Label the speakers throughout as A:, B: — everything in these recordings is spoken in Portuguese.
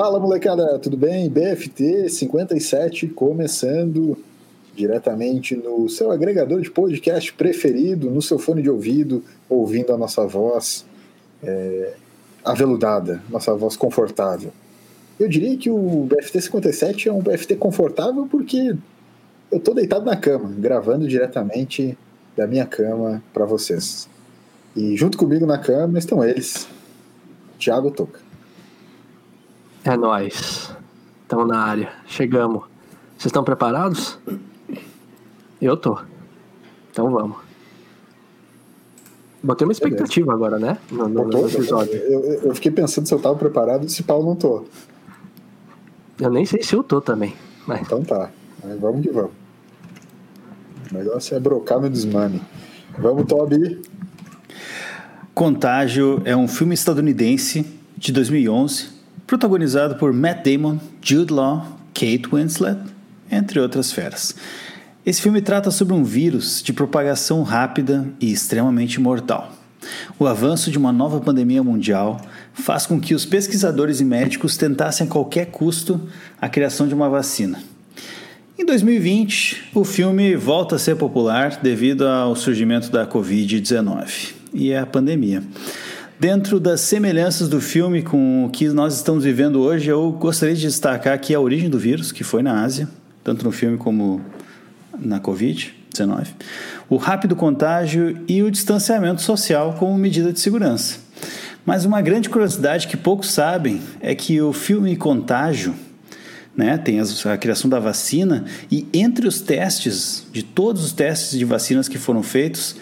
A: Fala molecada, tudo bem? BFT 57 começando diretamente no seu agregador de podcast preferido, no seu fone de ouvido, ouvindo a nossa voz é, aveludada, nossa voz confortável. Eu diria que o BFT 57 é um BFT confortável porque eu tô deitado na cama, gravando diretamente da minha cama para vocês. E junto comigo na cama estão eles, Thiago Toca.
B: É nós. Estamos na área. Chegamos. Vocês estão preparados? Eu tô. Então vamos. Botei uma expectativa Beleza. agora, né?
A: No, no, no episódio. Eu, eu, fiquei pensando se eu tava preparado e se pau não tô.
B: Eu nem sei se eu tô também. Mas...
A: Então tá. Mas vamos que vamos. O negócio é brocar no desmame. Vamos, Toby.
C: Contágio é um filme estadunidense de 2011, protagonizado por Matt Damon, Jude Law, Kate Winslet, entre outras feras. Esse filme trata sobre um vírus de propagação rápida e extremamente mortal. O avanço de uma nova pandemia mundial faz com que os pesquisadores e médicos tentassem a qualquer custo a criação de uma vacina. Em 2020, o filme volta a ser popular devido ao surgimento da Covid-19 e a pandemia. Dentro das semelhanças do filme com o que nós estamos vivendo hoje, eu gostaria de destacar aqui a origem do vírus, que foi na Ásia, tanto no filme como na Covid-19, o rápido contágio e o distanciamento social como medida de segurança. Mas uma grande curiosidade que poucos sabem é que o filme Contágio né, tem a criação da vacina e entre os testes, de todos os testes de vacinas que foram feitos,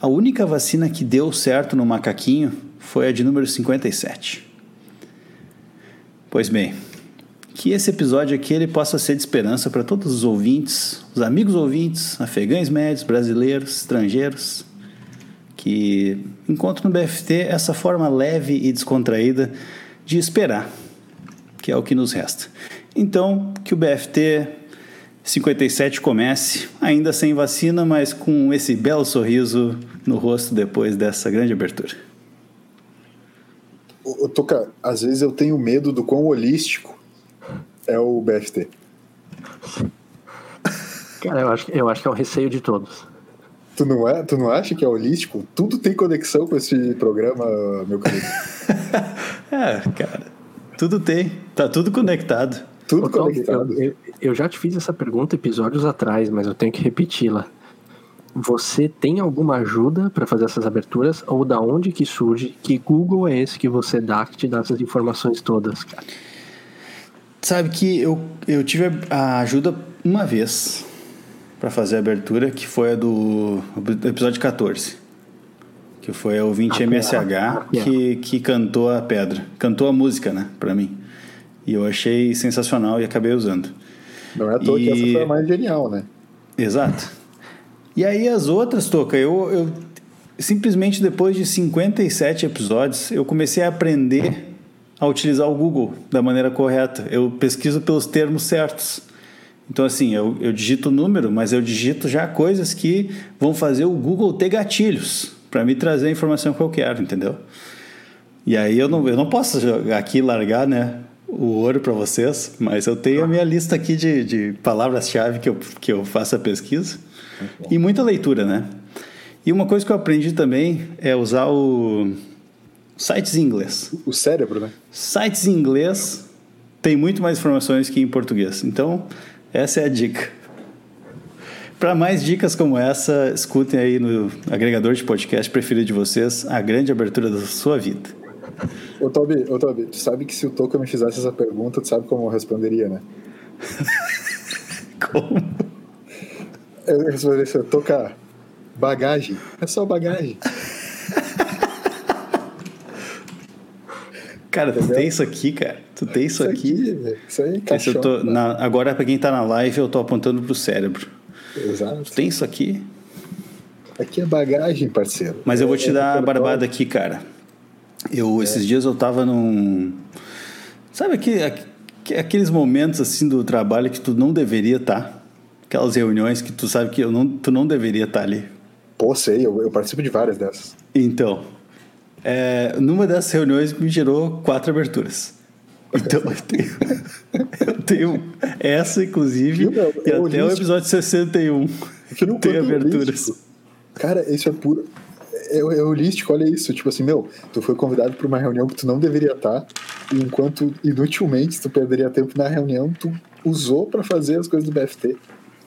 C: a única vacina que deu certo no macaquinho foi a de número 57. Pois bem, que esse episódio aqui ele possa ser de esperança para todos os ouvintes, os amigos ouvintes, afegães médios, brasileiros, estrangeiros, que encontram no BFT essa forma leve e descontraída de esperar, que é o que nos resta. Então, que o BFT 57 comece, ainda sem vacina, mas com esse belo sorriso no rosto depois dessa grande abertura.
A: Toca, às vezes eu tenho medo do quão holístico é o BFT?
B: Cara, eu acho, eu acho que é o receio de todos.
A: Tu não, é, tu não acha que é holístico? Tudo tem conexão com esse programa, meu querido.
C: é, cara. Tudo tem. Tá tudo conectado.
A: Tudo Ô, conectado.
B: Eu, eu, eu já te fiz essa pergunta episódios atrás, mas eu tenho que repeti-la. Você tem alguma ajuda para fazer essas aberturas? Ou da onde que surge? Que Google é esse que você dá que te dá essas informações todas, cara?
C: Sabe que eu, eu tive a ajuda uma vez para fazer a abertura, que foi a do, do episódio 14. Que foi a ouvinte a MSH ah, que, que cantou a pedra. Cantou a música, né, para mim. E eu achei sensacional e acabei usando.
A: Não é à toa e... que essa foi a mais genial, né?
C: Exato. E aí as outras, Toca, eu, eu simplesmente depois de 57 episódios, eu comecei a aprender a utilizar o Google da maneira correta. Eu pesquiso pelos termos certos. Então, assim, eu, eu digito o número, mas eu digito já coisas que vão fazer o Google ter gatilhos para me trazer a informação que eu quero, entendeu? E aí eu não, eu não posso aqui largar né, o ouro para vocês, mas eu tenho a minha lista aqui de, de palavras-chave que eu, que eu faço a pesquisa e muita leitura, né? E uma coisa que eu aprendi também é usar o Sites em inglês.
A: O cérebro, né?
C: Sites em inglês tem muito mais informações que em português. Então, essa é a dica. Para mais dicas como essa, escutem aí no agregador de podcast preferido de vocês, a grande abertura da sua vida.
A: Ô Tobi, ô Tobi, tu sabe que se o Toca me fizesse essa pergunta, tu sabe como eu responderia, né?
C: como?
A: Eu responderia assim, Toca, bagagem. É só bagagem.
C: Cara, tu tem isso aqui, cara. Tu tem isso, isso aqui.
A: aqui. Isso aí, caixão,
C: eu tô, na, agora, pra quem tá na live, eu tô apontando pro cérebro.
A: Exato.
C: Tu tem isso aqui?
A: Aqui é bagagem, parceiro.
C: Mas eu vou te é, dar é a barbada aqui, cara. Eu, é. Esses dias eu tava num. Sabe aqueles momentos assim do trabalho que tu não deveria estar? Tá? Aquelas reuniões que tu sabe que eu não, tu não deveria estar ali.
A: Pô, sei, eu, eu participo de várias dessas.
C: Então, é, numa dessas reuniões me gerou quatro aberturas. Então eu tenho, eu tenho essa, inclusive, e
A: É
C: até o episódio 61
A: Que não
C: tem aberturas.
A: holístico. Cara, isso é puro. É, é holístico, olha isso. Tipo assim, meu, tu foi convidado para uma reunião que tu não deveria estar, e enquanto inutilmente tu perderia tempo na reunião, tu usou para fazer as coisas do BFT.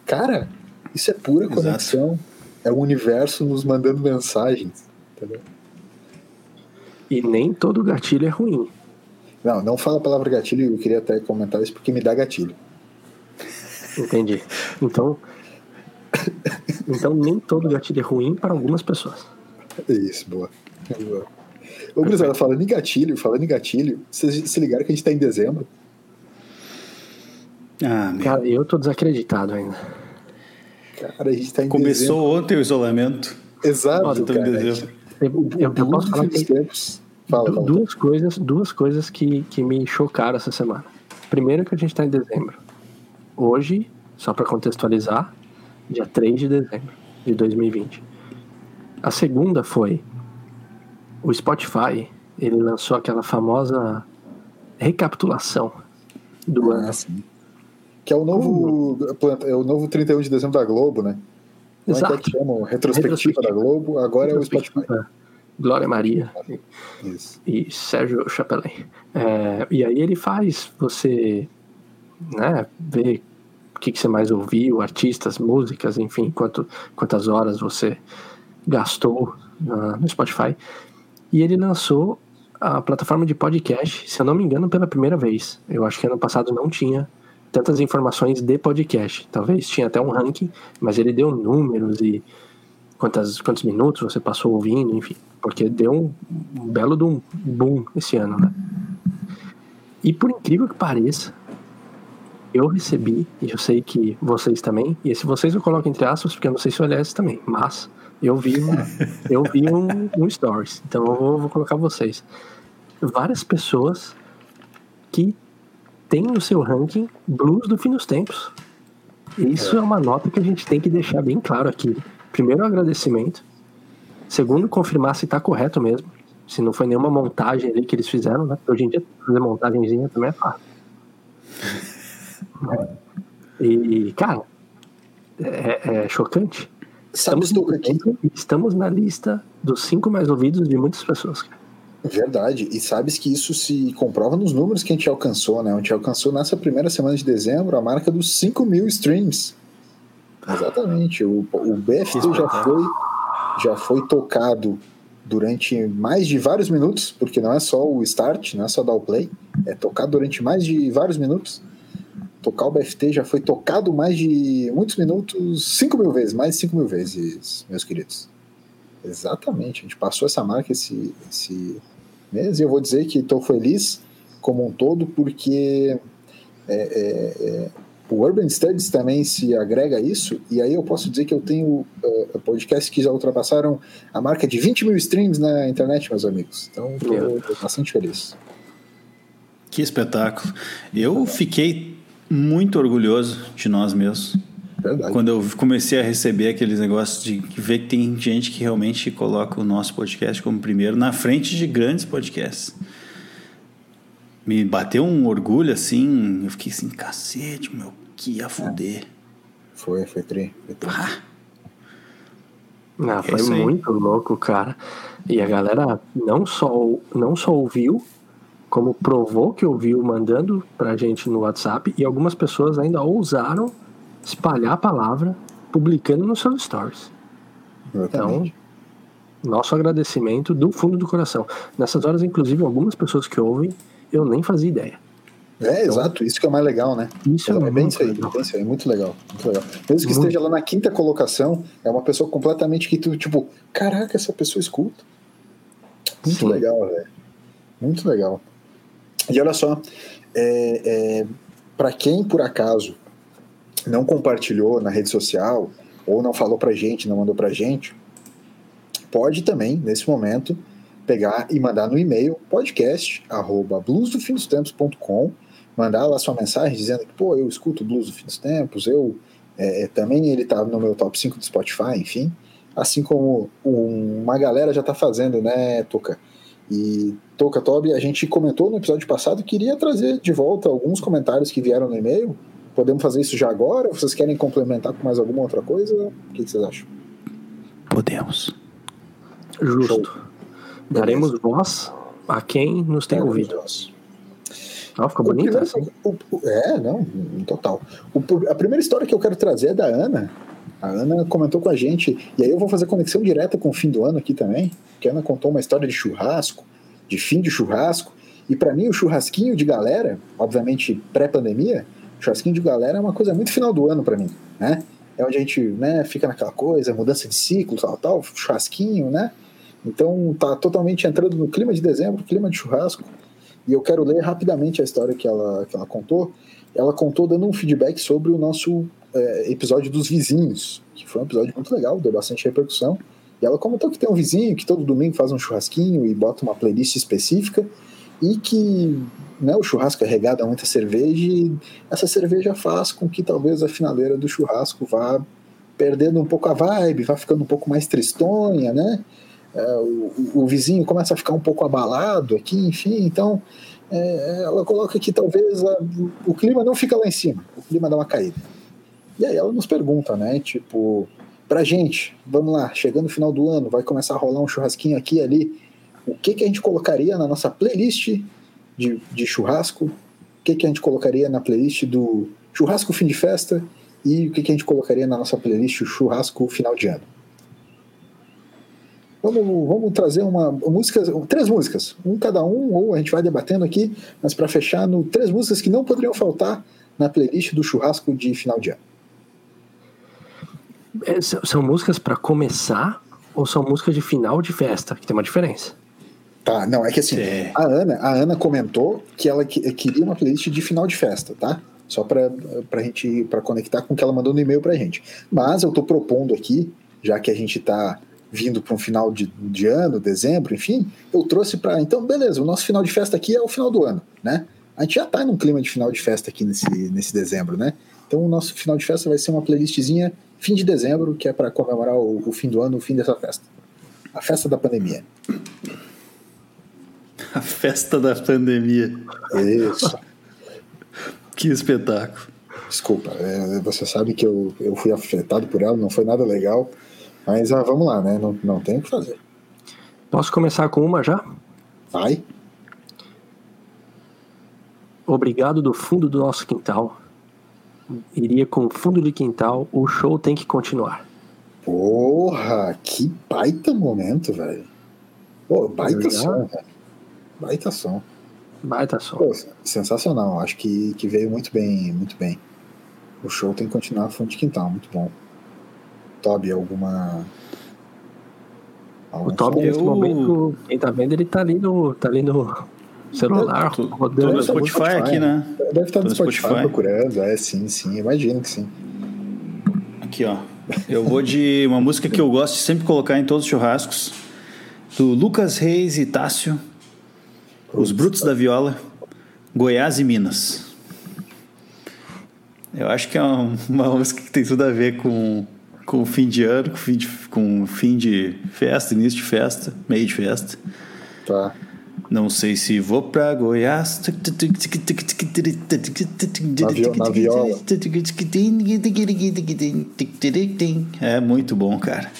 A: Cara, isso é pura
C: Exato.
A: conexão. É o universo nos mandando mensagens. Entendeu?
B: E nem todo gatilho é ruim.
A: Não, não fala a palavra gatilho, eu queria até comentar isso porque me dá gatilho.
B: Entendi. Então. Então nem todo gatilho é ruim para algumas pessoas.
A: Isso, boa. boa. Ô, Grisada, falando em gatilho, falando em gatilho, vocês se ligaram que a gente tá em dezembro?
C: Ah, meu.
B: Cara, eu tô desacreditado ainda.
A: Cara, a gente tá em
C: Começou
A: dezembro.
C: ontem o isolamento.
A: Exato,
C: Ó, tô em
A: cara.
C: dezembro.
B: Eu, eu- eu posso falar que.
A: Fala,
B: du-
A: fala.
B: duas coisas, duas coisas que, que me chocaram essa semana. Primeiro que a gente tá em dezembro. Hoje, só para contextualizar, dia 3 de dezembro de 2020. A segunda foi o Spotify, ele lançou aquela famosa recapitulação do ano.
A: Ah, sim. Que é o novo, é o novo 31 de dezembro da Globo, né? Como é que é
B: Exato.
A: que chamam? Retrospectiva da Globo, agora é o Spotify.
B: Glória Maria
A: Isso.
B: e Sérgio Chapelin. É, e aí ele faz você né, ver o que, que você mais ouviu, artistas, músicas, enfim, quanto, quantas horas você gastou na- no Spotify. E ele lançou a plataforma de podcast, se eu não me engano, pela primeira vez. Eu acho que ano passado não tinha tantas informações de podcast. Talvez tinha até um ranking, mas ele deu números e quantas, quantos minutos você passou ouvindo, enfim. Porque deu um, um belo de um boom esse ano, né? E por incrível que pareça, eu recebi, e eu sei que vocês também, e se vocês eu coloco entre aspas, porque eu não sei se o LS também, mas eu vi, uma, eu vi um, um stories, então eu vou, vou colocar vocês. Várias pessoas que têm no seu ranking blues do fim dos tempos. Isso é uma nota que a gente tem que deixar bem claro aqui. Primeiro, agradecimento. Segundo, confirmar se está correto mesmo. Se não foi nenhuma montagem ali que eles fizeram, né? Porque Hoje em dia, fazer montagenzinha também é fácil. E, cara, é, é chocante.
A: Sabe,
B: Estamos,
A: Stuka, aqui?
B: estamos na lista dos cinco mais ouvidos de muitas pessoas. cara.
A: Verdade. E sabes que isso se comprova nos números que a gente alcançou, né? A gente alcançou nessa primeira semana de dezembro a marca dos 5 mil streams. Exatamente. O, o BFT já foi, já foi tocado durante mais de vários minutos, porque não é só o start, não é só dar o play, é tocado durante mais de vários minutos. Tocar o BFT já foi tocado mais de muitos minutos, 5 mil vezes, mais de 5 mil vezes, meus queridos. Exatamente, a gente passou essa marca esse, esse mês e eu vou dizer que estou feliz como um todo porque é, é, é, o Urban Studies também se agrega a isso e aí eu posso dizer que eu tenho uh, podcasts que já ultrapassaram a marca de 20 mil streams na internet, meus amigos. Então estou bastante feliz.
C: Que espetáculo. Eu fiquei muito orgulhoso de nós mesmos.
A: Verdade.
C: Quando eu comecei a receber aqueles negócios de ver que tem gente que realmente coloca o nosso podcast como primeiro na frente de grandes podcasts. Me bateu um orgulho assim, eu fiquei assim, cacete, meu, que ia fuder.
A: Foi, foi tri. Foi tri.
C: Pá.
B: Ah,
C: É
B: foi muito louco, cara. E a galera não só, não só ouviu, como provou que ouviu mandando pra gente no WhatsApp, e algumas pessoas ainda ousaram espalhar a palavra publicando nos seus stories. Então,
A: Exatamente.
B: nosso agradecimento do fundo do coração. Nessas horas, inclusive, algumas pessoas que ouvem, eu nem fazia ideia.
A: É, exato, isso que é mais legal, né?
B: Isso é,
A: É bem
B: muito
A: isso aí,
B: legal.
A: bem isso aí, muito legal, muito legal. Mesmo que
B: Muito.
A: esteja lá na quinta colocação, é uma pessoa completamente que tu, tipo, caraca, essa pessoa escuta. Muito
B: Sim.
A: legal, velho. Muito legal. E olha só, é, é, para quem por acaso não compartilhou na rede social, ou não falou pra gente, não mandou pra gente, pode também, nesse momento, pegar e mandar no e-mail podcast arroba mandar lá sua mensagem dizendo que, pô, eu escuto Blues do Fim dos Tempos, eu é, também ele tá no meu top 5 do Spotify, enfim. Assim como um- uma galera já tá fazendo, né, Tuca? E Toca Toby, a gente comentou no episódio passado que iria trazer de volta alguns comentários que vieram no e-mail. Podemos fazer isso já agora? Vocês querem complementar com mais alguma outra coisa? O que, vocês acham?
C: Podemos.
B: Justo. Show. Daremos voz a quem nos tem Daremos ouvido. Voz. Ah, ficou bonito assim. O,
A: o, é, não, em total. O, a primeira história que eu quero trazer é da Ana. A Ana comentou com a gente, e aí eu vou fazer conexão direta com o fim do ano aqui também, que a Ana contou uma história de churrasco, de fim de churrasco, e para mim o churrasquinho de galera, obviamente pré-pandemia, churrasquinho de galera é uma coisa muito final do ano para mim, né? É onde a gente né, fica naquela coisa, mudança de ciclo, tal, tal, churrasquinho, né? Então tá totalmente entrando no clima de dezembro, clima de churrasco. E eu quero ler rapidamente a história que ela, que ela contou. Ela contou dando um feedback sobre o nosso é, episódio dos vizinhos, que foi um episódio muito legal, deu bastante repercussão. E ela comentou que tem um vizinho que todo domingo faz um churrasquinho e bota uma playlist específica e que né, o churrasco é regado a muita cerveja e essa cerveja faz com que talvez a finaleira do churrasco vá perdendo um pouco a vibe, vá ficando um pouco mais tristonha, né? é, o, o, vizinho começa a ficar um pouco abalado aqui, enfim, então é, ela coloca que talvez a, o clima não fica lá em cima, o clima dá uma caída. E aí ela nos pergunta, né, tipo, pra gente, vamos lá, chegando no final do ano, vai começar a rolar um churrasquinho aqui e ali, o que, que a gente colocaria na nossa playlist de, de churrasco, o que, que a gente colocaria na playlist do churrasco fim de festa e o que, que a gente colocaria na nossa playlist churrasco final de ano. Vamos, vamos trazer uma música, três músicas, um cada um, ou a gente vai debatendo aqui, mas para fechar, no, três músicas que não poderiam faltar na playlist do churrasco de final de ano.
B: É, são músicas para começar ou são músicas de final de festa, que tem uma diferença?
A: Tá, não, é que assim, é. a Ana, a Ana comentou que ela queria uma playlist de final de festa, tá? Só para pra gente para conectar com o que ela mandou no e-mail pra gente. Mas eu tô propondo aqui, já que a gente tá vindo para um final de, de ano, dezembro, enfim, eu trouxe para. Então, beleza, o nosso final de festa aqui é o final do ano, né? A gente já está num clima de final de festa aqui nesse, nesse dezembro, né? Então, o nosso final de festa vai ser uma playlistzinha fim de dezembro, que é para comemorar o, o fim do ano, o fim dessa festa. A festa da pandemia.
C: A festa da pandemia.
A: Isso.
C: que espetáculo.
A: Desculpa, é, você sabe que eu, eu fui afetado por ela, não foi nada legal. Mas ah, vamos lá, né? Não, não tem o que fazer.
B: Posso começar com uma já?
A: Vai.
B: Obrigado do fundo do nosso quintal. Iria com fundo de quintal, o show tem que continuar.
A: Porra, que baita momento, velho. Pô, baita Obrigado. som, velho. Baita som.
B: Baita som.
A: Pô, sensacional. Acho que, que veio muito bem, muito bem. O show tem que continuar fundo de quintal, muito bom. Toby alguma.
B: o Toby, nesse momento, quem tá vendo, ele tá ali no, tá ali no celular,
C: tô, rodando. Tô no Spotify, Spotify, aqui, né?
A: Deve estar no Spotify, Spotify procurando, é, sim, sim, imagino que sim.
C: Aqui, ó. Eu vou de uma música que eu gosto de sempre colocar em todos os churrascos, do Lucas Reis e Tássio, Os Brutos da Viola, Goiás e Minas. Eu acho que é uma, música que tem tudo a ver com com fim de ano, com fim de, com fim de festa, início de festa, meio de festa.
A: Tá.
C: Não sei se vou pra Goiás.
A: Na, viola.
C: É muito bom, cara.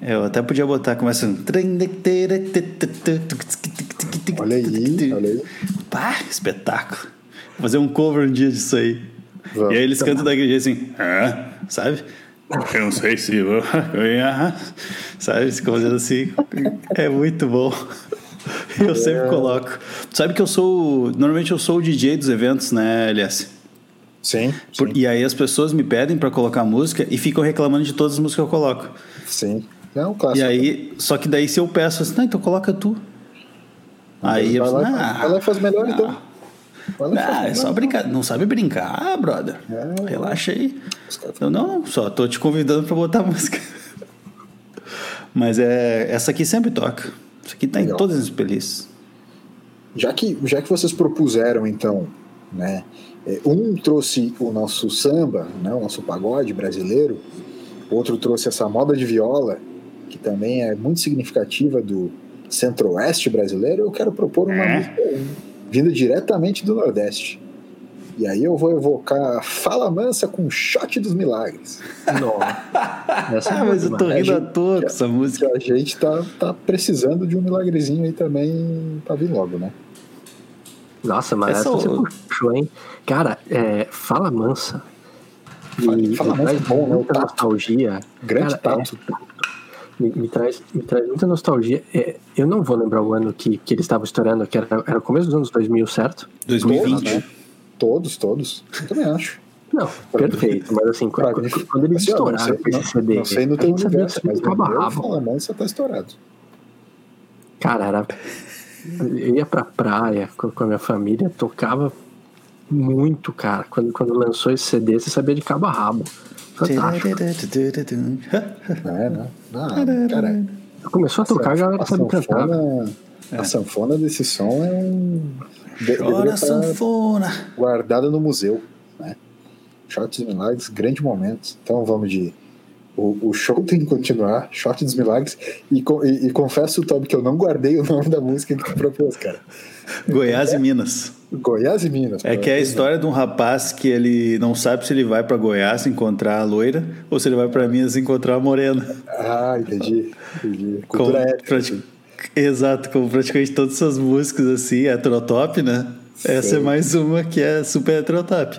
C: Eu até podia botar começando.
A: Olha aí, olha aí.
C: Pá, espetáculo. Vou fazer um cover um dia disso aí. Vamos. E aí eles cantam daquele jeito assim, ah, sabe? Eu não sei se vou ganhar. Sabe? Ficam fazendo assim. É muito bom. Eu sempre é. coloco. Sabe que eu sou. Normalmente eu sou o DJ dos eventos, né, LS?
A: Sim.
C: Por, e aí as pessoas me pedem para colocar música e ficam reclamando de todas as músicas que eu coloco.
A: Sim. É um clássico.
C: E aí, só que daí se eu peço assim, não, então coloca tu. Aí eu
A: falo, ah, ela faz melhor ah, então.
C: Ah, é só brincar. Não sabe brincar, brother. É, Relaxa aí. Eu não, só tô te convidando para botar música. Mas é, essa aqui sempre toca. Isso aqui tá Legal. em todas as playlists.
A: Já que, já que vocês propuseram, então, né? É, um trouxe o nosso samba, né, o nosso pagode brasileiro, outro trouxe essa moda de viola, que também é muito significativa do, centro-oeste brasileiro, eu quero propor uma
C: É.
A: música vinda diretamente do Nordeste. E aí eu vou evocar Fala Mansa com Shot dos Milagres.
B: Nossa. É
C: Ah,
B: boa
C: mas eu tô rindo à toa com essa música.
A: a gente tá, tá precisando de um milagrezinho aí também pra vir logo, né?
B: Nossa, mas
C: Essa
B: essa você puxou, hein? Cara, é, fala mansa.
A: Fala-
B: E
A: Fala Mansa é bom, né? O
B: muita
A: tato.
B: nostalgia.
A: Grande
B: Cara, é,
A: tato.
B: Me, me traz, me traz muita nostalgia. É, eu não vou lembrar o ano que, que eles estavam estourando, que era, era o começo dos anos 2000, certo?
C: 2020.
A: Todos, né? Todos, todos. Eu também acho.
B: Não, perfeito. Mas assim, quando, quando eles
A: assim,
B: estouraram com esse
A: não-
B: CD,
A: Não sei no
B: a
A: teu universo, mas no meu,
B: rabo.
A: Fala Mansa tá estourado.
B: Cara, era. Eu ia pra praia com com a minha família, tocava muito, cara. Quando, quando lançou esse CD, você sabia de cabo a rabo. Fantástico.
A: É, né? Ah, cara,
B: Começou a tocar, a galera sabe cantar.
A: sanfona, a sanfona desse som é um. de-
C: Chora
A: estar
C: sanfona.
A: guardada no museu, né? Shot dos Milagres, grande momento. Então vamos de. O, o show tem que continuar, Shot dos Milagres. E, e- e confesso, Toby, que eu não guardei o nome da música que tu propôs, cara.
C: Goiás e Minas.
A: Goiás e Minas.
C: É que é a história de um rapaz que ele não sabe se ele vai pra Goiás encontrar a loira ou se ele vai pra Minas encontrar a morena.
A: Ah, entendi. entendi.
C: Como
A: Cultura étnica.
C: prati- Exato, como praticamente todas essas músicas assim, heterotop, né? Essa é mais uma que é super heterotop.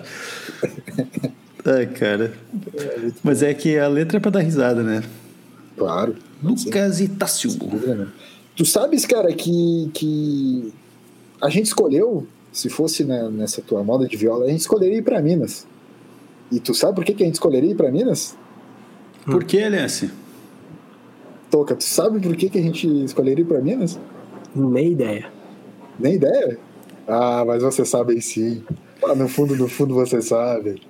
C: Ai, cara. Mas é que a letra é pra dar risada, né?
A: Claro.
C: Lucas Itácio.
A: Tu sabes, cara, que, que a gente escolheu, se fosse né, nessa tua moda de viola, a gente escolheria ir pra Minas. E tu sabe por que, que a gente escolheria ir pra Minas?
C: Por que, Alice?
A: Toca, tu sabe por que, que a gente escolheria ir pra Minas?
B: Nem ideia.
A: Nem ideia? Ah, mas você sabe sim. Lá no fundo, no fundo você sabe.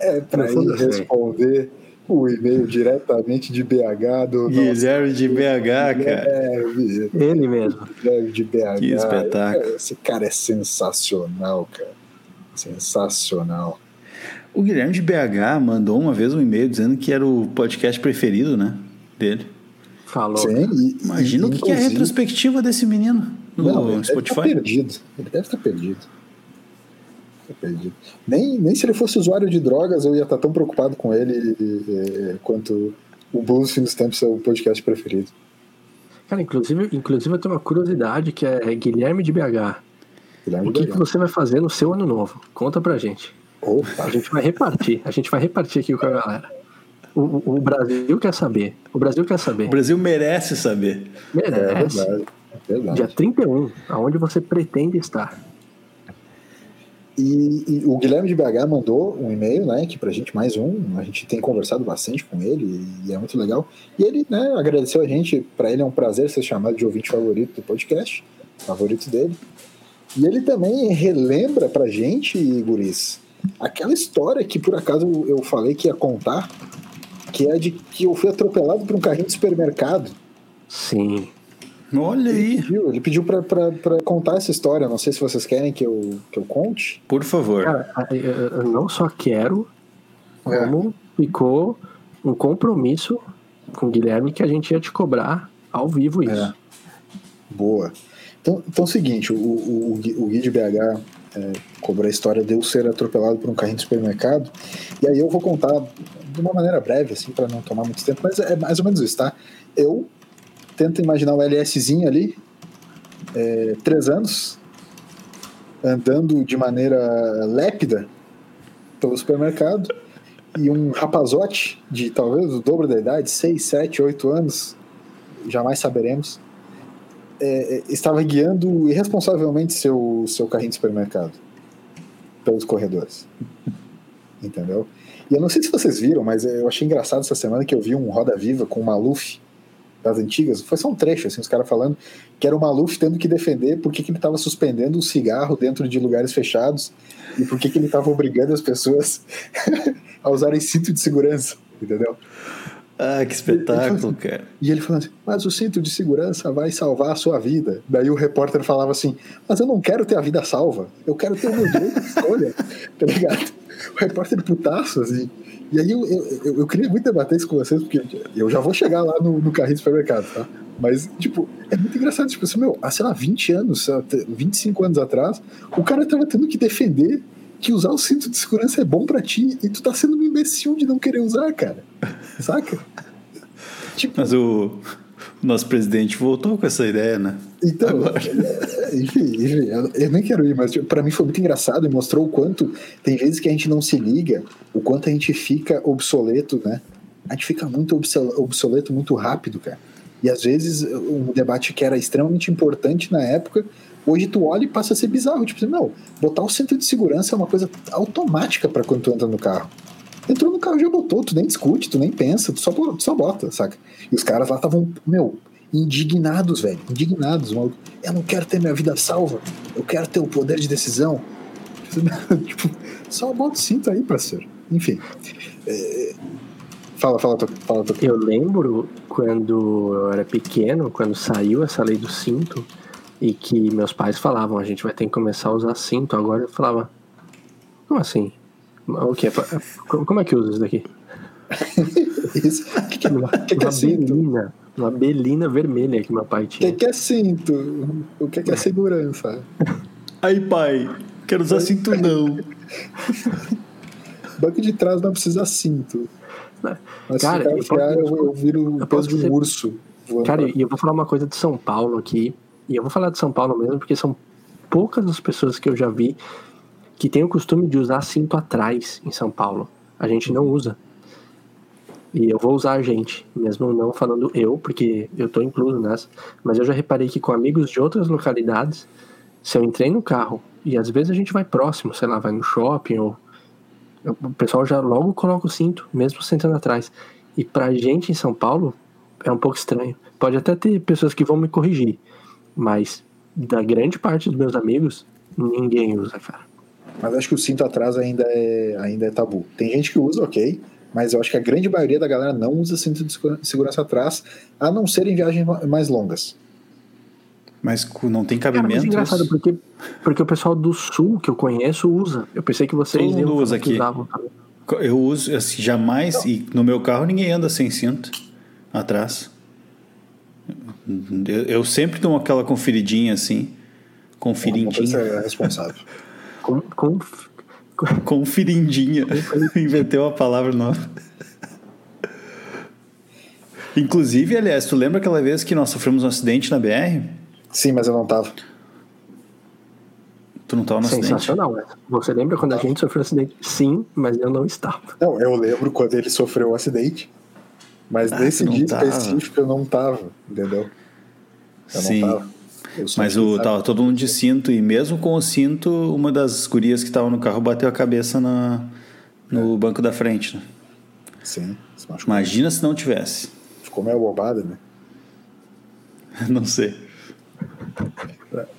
A: É pra ir responder o e-mail diretamente de BH do nosso
C: Guilherme de BH, cara.
A: Guilherme,
B: Ele mesmo.
A: Guilherme de BH.
C: Que espetáculo.
A: Esse cara é sensacional, cara. Sensacional.
C: O Guilherme de BH mandou uma vez um e-mail dizendo que era o podcast preferido, né? Dele.
B: Falou.
A: Sim, e-
C: Imagina
A: e,
C: o que é a retrospectiva desse menino no
A: Não, ele deve estar
C: Spotify.
A: perdido. Ele deve estar perdido. Tá perdido. Nem, nem se ele fosse usuário de drogas eu ia estar tão preocupado com ele eh, quanto o Blues Fim dos Tempos é o podcast preferido.
B: Cara, inclusive, inclusive eu tenho uma curiosidade que é Guilherme de BH.
A: Guilherme
B: O que, que você vai fazer no seu ano novo? Conta pra gente.
A: Opa,
B: A gente vai repartir. A gente vai repartir aqui com a galera. O, o- Brasil quer saber. O Brasil quer saber.
C: O Brasil merece saber.
A: é
B: Merece.
A: verdade. É verdade.
B: Dia 31, aonde você pretende estar.
A: E, e o Guilherme de BH mandou um e-mail, né, que pra gente mais um, a gente tem conversado bastante com ele e é muito legal. E ele, né, agradeceu a gente, pra ele é um prazer ser chamado de ouvinte favorito do podcast, favorito dele. E ele também relembra pra gente, guris, aquela história que por acaso eu falei que ia contar, que é de que eu fui atropelado por um carrinho de supermercado.
B: Sim.
C: Olha
A: Ele
C: aí,
A: pediu, ele pediu pra, pra, pra contar essa história. Não sei se vocês querem que eu, que eu conte.
C: por favor.
B: Cara, eu não só quero,
A: É.
B: como ficou um compromisso com o Guilherme que a gente ia te cobrar ao vivo isso.
A: É. Boa. Então, então é o seguinte, o, o, o Gui o Gui de BH é, cobrou a história de eu ser atropelado por um carrinho de supermercado. E aí eu vou contar de uma maneira breve, assim, para não tomar muito tempo, mas é mais ou menos isso, tá? Eu tento imaginar o LSzinho ali, é, três anos, andando de maneira lépida pelo supermercado, e um rapazote de talvez o dobro da idade, seis, sete, oito anos, jamais saberemos, é, estava guiando irresponsavelmente seu, seu carrinho de supermercado pelos corredores. Entendeu? E eu não sei se vocês viram, mas eu achei engraçado essa semana que eu vi um Roda Viva com o Maluf das antigas. Foi só um trecho, assim, os caras falando que era o Maluf tendo que defender por que, que ele estava suspendendo o cigarro dentro de lugares fechados e por que, que ele estava obrigando as pessoas a usarem cinto de segurança. Entendeu?
C: Ah, que espetáculo, cara.
A: E ele falando assim, mas o cinto de segurança vai salvar a sua vida. Daí o repórter falava assim, mas eu não quero ter a vida salva, eu quero ter o meu direito de escolha, tá ligado? O repórter putaço, assim. E aí eu, eu, eu, queria muito debater isso com vocês, porque eu já vou chegar lá no, no carrinho do supermercado, tá? Mas, tipo, é muito engraçado. Tipo assim, meu, há, sei lá, 20 anos, 25 anos atrás, o cara tava tendo que defender que usar o cinto de segurança é bom para ti e tu tá sendo um imbecil de não querer usar, cara. Saca?
C: Tipo... Mas o nosso presidente voltou com essa ideia, né?
A: Então, Agora. Enfim, enfim, eu nem quero ir, mas tipo, para mim foi muito engraçado e mostrou o quanto tem vezes que a gente não se liga, o quanto a gente fica obsoleto, né? A gente fica muito obsoleto muito rápido, cara. E às vezes um debate que era extremamente importante na época Hoje tu olha e passa a ser bizarro. Tipo, não, botar o centro de segurança é uma coisa automática para quando tu entra no carro. Entrou no carro já botou, tu nem discute, tu nem pensa, tu só, tu só bota, saca? E os caras lá estavam, meu, indignados, velho, indignados. Maluco. Eu não quero ter minha vida salva, eu quero ter o poder de decisão. tipo, só bota o cinto aí, parceiro. Enfim. É... Fala, fala, fala, fala.
B: Eu lembro quando eu era pequeno, quando saiu essa lei do cinto e que meus pais falavam, a gente vai ter que começar a usar cinto. Agora eu falava, como assim? O que? Como é que usa isso daqui?
A: isso? O que, que, que, que é cinto?
B: Uma belina vermelha que meu pai tinha.
A: O que, que é cinto? O que, que é segurança?
C: Aí, pai, quero usar cinto não.
A: Banco de trás não precisa cinto. Mas cara, se eu, eu, eu viro o peso de um urso.
B: Cara, e eu vou falar uma coisa de São Paulo aqui, e eu vou falar de São Paulo mesmo, porque são poucas as pessoas que eu já vi que têm o costume de usar cinto atrás em São Paulo. A gente não usa. E eu vou usar a gente, mesmo não falando eu, porque eu tô incluso nessa. Mas eu já reparei que com amigos de outras localidades, se eu entrei no carro, e às vezes a gente vai próximo, sei lá, vai no shopping, ou o pessoal já logo coloca o cinto, mesmo sentando atrás. E pra gente em São Paulo, é um pouco estranho. Pode até ter pessoas que vão me corrigir, mas da grande parte dos meus amigos, ninguém usa, cara.
A: Mas acho que o cinto atrás ainda é, ainda é tabu. Tem gente que usa, ok, mas eu acho que a grande maioria da galera não usa cinto de segurança atrás, a não ser em viagens mais longas.
C: Mas não tem cabimento. Cara, mas é
B: engraçado, porque, porque o pessoal do sul que eu conheço usa. Eu pensei que vocês
C: Todo mundo usa aqui. Usavam, eu uso, assim, jamais, não. e no meu carro ninguém anda sem cinto atrás. Eu, eu sempre dou aquela conferidinha assim. Conferidinha.
A: é responsável.
B: com, com,
C: Conferindinha. Inventei uma palavra nova. Inclusive, aliás, tu lembra aquela vez que nós sofremos um acidente na BR?
A: Sim, mas eu não tava.
C: Tu não tava no
B: Sensacional, acidente? Sensacional. Você lembra quando a gente sofreu um acidente? Sim, mas eu não estava.
A: Não, eu lembro quando ele sofreu o um acidente. Mas ah, nesse dia tava. específico eu não tava, entendeu?
C: Eu Sim. não tava. Mas o, tava todo mundo de cinto, e mesmo com o cinto, uma das gurias que estava no carro bateu a cabeça na, no é. banco da frente. Né?
A: Sim.
C: Se Imagina se não tivesse.
A: Ficou meio bobada, né?
C: não sei.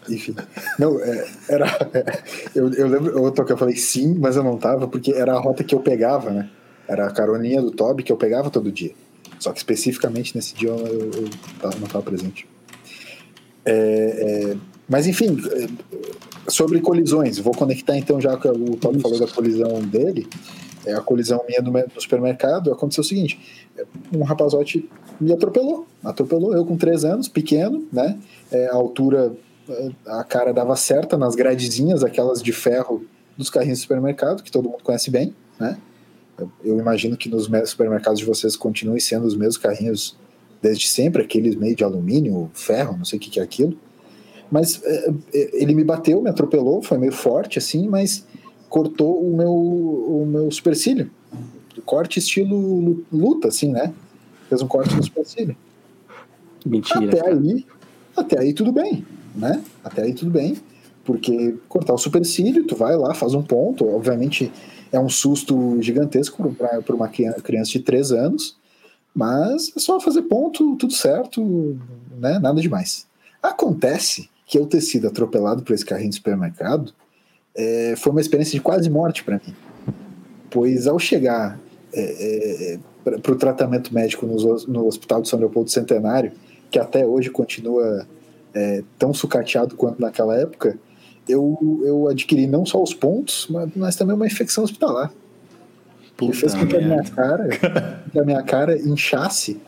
A: Enfim. Não, é, era. É, eu, eu lembro, eu, eu falei sim, mas eu não tava, porque era a rota que eu pegava, né? Era a caroninha do Toby que eu pegava todo dia. Só que especificamente nesse dia eu, eu, eu não estava presente. É, é, mas enfim, é, sobre colisões, vou conectar então já que o Toby falou da colisão dele. É a colisão minha no, no supermercado. Aconteceu o seguinte: um rapazote me atropelou. Atropelou eu com três anos, pequeno, né? É, a altura, a cara dava certa nas gradezinhas, aquelas de ferro dos carrinhos do supermercado, que todo mundo conhece bem, né? Eu imagino que nos supermercados de vocês continuem sendo os mesmos carrinhos desde sempre, aqueles meio de alumínio, ferro, não sei o que, que é aquilo. Mas é, é, ele me bateu, me atropelou, foi meio forte assim, mas cortou o meu, o meu supercílio. Corte estilo luta, assim, né? Fez um corte no supercílio.
B: Mentira.
A: Até aí, até aí tudo bem, né? Até aí tudo bem, porque cortar o supercílio, tu vai lá, faz um ponto, obviamente é um susto gigantesco para uma criança de 3 anos, mas é só fazer ponto, tudo certo, né? nada demais. Acontece que eu ter sido atropelado por esse carrinho de supermercado é, foi uma experiência de quase morte para mim. Pois ao chegar é, é, para o tratamento médico no, no, Hospital de São Leopoldo Centenário, que até hoje continua é, tão sucateado quanto naquela época, eu, eu adquiri não só os pontos, mas, mas também uma infecção hospitalar. Puta que fez com que a minha cara, que a minha cara inchasse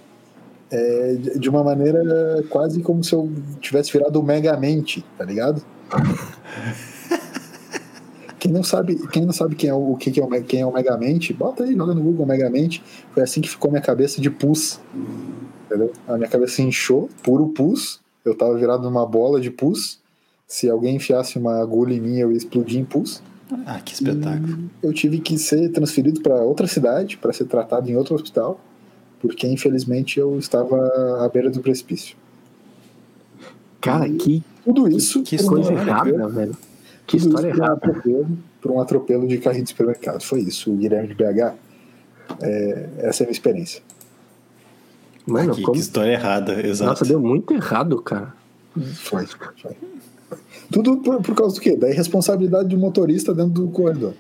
A: é, de uma maneira quase como se eu tivesse virado o Megamente, tá ligado? Quem não sabe, quem não sabe quem é o, que, que é o, quem é o Megamente, bota aí, joga no Google Megamente. Foi assim que ficou minha cabeça de pus. Entendeu? A minha cabeça inchou, puro pus. Eu tava virado numa bola de pus. Se alguém enfiasse uma agulha em mim, eu ia explodir em pus.
C: Ah, que espetáculo.
A: Eu tive que ser transferido para outra cidade para ser tratado em outro hospital, porque infelizmente eu estava à beira do precipício.
B: Cara, que
A: Tudo isso
C: que
A: um
B: coisa errada, velho. Que
A: tudo
B: história
A: isso por um
B: errada.
A: atropelo, por um atropelo de carrinho de supermercado. Foi isso, o Guilherme de BH. É, essa é a minha experiência.
B: Mano,
C: que,
B: como...
C: que história errada, exato.
B: Nossa, deu muito errado, cara.
A: Foi, foi. Tudo por, por causa do quê? Da irresponsabilidade do motorista dentro do corredor.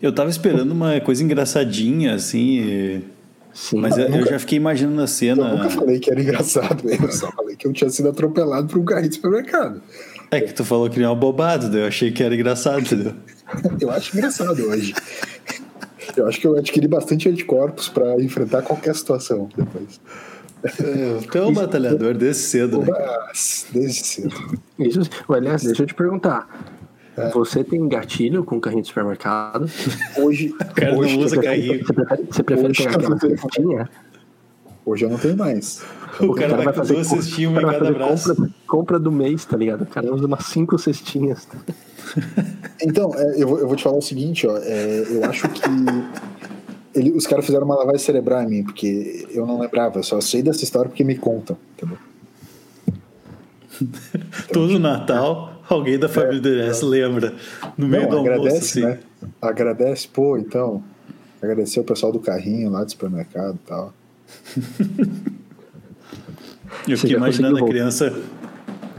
C: Eu tava esperando uma coisa engraçadinha, assim,
B: Sim.
C: mas eu, eu
A: nunca-
C: já fiquei imaginando a
A: Eu
C: cena.
A: nunca falei que era engraçado, eu só falei que eu tinha sido atropelado por um carrinho de supermercado.
C: É que tu falou que nem uma bobada, daí eu achei que era engraçado, entendeu?
A: Eu acho engraçado hoje. Eu acho que eu adquiri bastante anticorpos para enfrentar qualquer situação depois.
C: Tu é um batalhador desde cedo, né?
A: Desde cedo.
B: Isso, aliás, deixa eu te perguntar.
A: É.
B: Você tem gatilho com carrinho de supermercado?
A: Hoje,
C: O cara
A: hoje,
C: não usa
A: eu-
C: carrinho.
B: Você prefere, você prefere
A: Hoje
B: pegar aquela
A: hoje eu não tenho mais.
C: O cara vai com
B: fazer
C: duas cestinhas
B: o
C: uma em
B: cara vai
C: cada
B: fazer
C: braço.
B: Compra, compra do mês, tá ligado? O cara usa umas cinco cestinhas.
A: Então, é, eu, vou, eu vou te falar o seguinte, ó. é, eu acho que ele- os caras fizeram uma lavagem cerebral em mim, porque eu não lembrava, eu só sei dessa história porque me contam, entendeu?
C: Todo Natal, alguém da família do Ernesto lembra. No meio do
A: Não,
C: almoço,
A: agradece,
C: assim.
A: né? Agradece, pô, então. Agradecer o pessoal do carrinho lá do supermercado e tal.
C: Eu fiquei imaginando a criança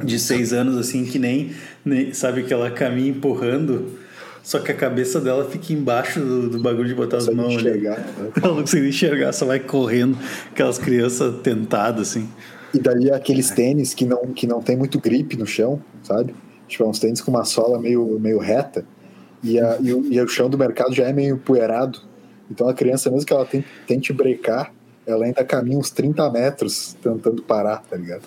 C: de seis anos, assim, que nem, nem- sabe que ela caminha empurrando, só que a cabeça dela fica embaixo do, do bagulho de botar as mãos ali.
A: enxergar, né?
C: Ela não consegue enxergar, só vai correndo, aquelas crianças tentadas, assim.
A: E daí aqueles tênis que não, que não tem muito grip no chão, sabe? Tipo, é uns tênis com uma sola meio, meio reta e, a, e, o, e o chão do mercado já é meio empoeirado. Então a criança, mesmo que ela tente, tente brecar, ela ainda caminha uns 30 metros tentando parar, tá ligado?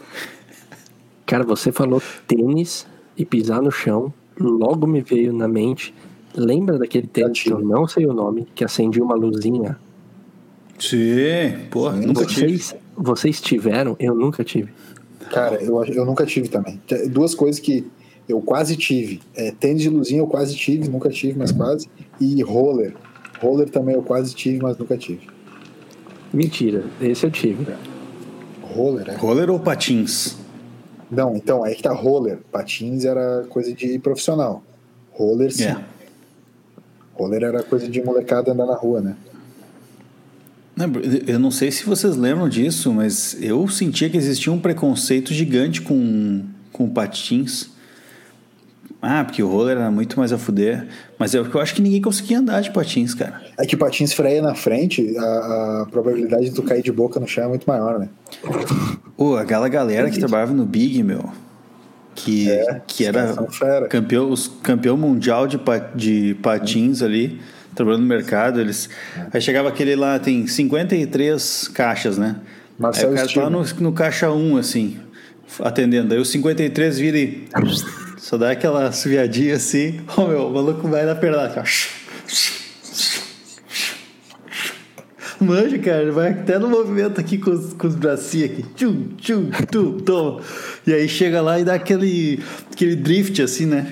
B: Cara, você falou tênis e pisar no chão. Logo me veio na mente. Lembra daquele tênis que eu não sei o nome, que acendia uma luzinha?
C: Sim, porra, nunca tive.
B: Vocês, vocês tiveram? Eu nunca tive.
A: Cara, eu, eu nunca tive também. Duas coisas que eu quase tive. É, tênis de luzinha eu quase tive, nunca tive, mas quase. E roller. Roller também eu quase tive, mas nunca tive.
B: Mentira, esse eu tive.
A: Roller, é?
C: Roller ou patins?
A: Não, então, aí que tá roller. Patins era coisa de profissional. Roller, sim.
C: É.
A: Roller era coisa de molecada andar na rua, né?
C: Eu não sei se vocês lembram disso, mas eu sentia que existia um preconceito gigante com, com patins. Ah, porque o roller era muito mais a fuder. Mas é porque eu acho que ninguém conseguia andar de patins, cara.
A: É que o patins freia na frente, a, a probabilidade de tu cair de boca no chão é muito maior, né?
C: Pô, aquela galera que trabalhava no Big, meu, que,
A: É,
C: que era campeão, os campeão mundial de, de patins ali, trabalhando no mercado, eles. Aí chegava aquele lá, tem 53 caixas, né?
A: Marcelo
C: aí o cara
A: Stirner.
C: tava no, no caixa 1, assim, atendendo. Aí o 53 vira e. Só dá aquela suviadinha assim. Ô meu, o maluco vai na perna. assim. Manja, cara, ele vai até no movimento aqui com os, com os bracinhos aqui. Tchum, tchum, tchum, toma. E aí chega lá e dá aquele, aquele drift assim, né?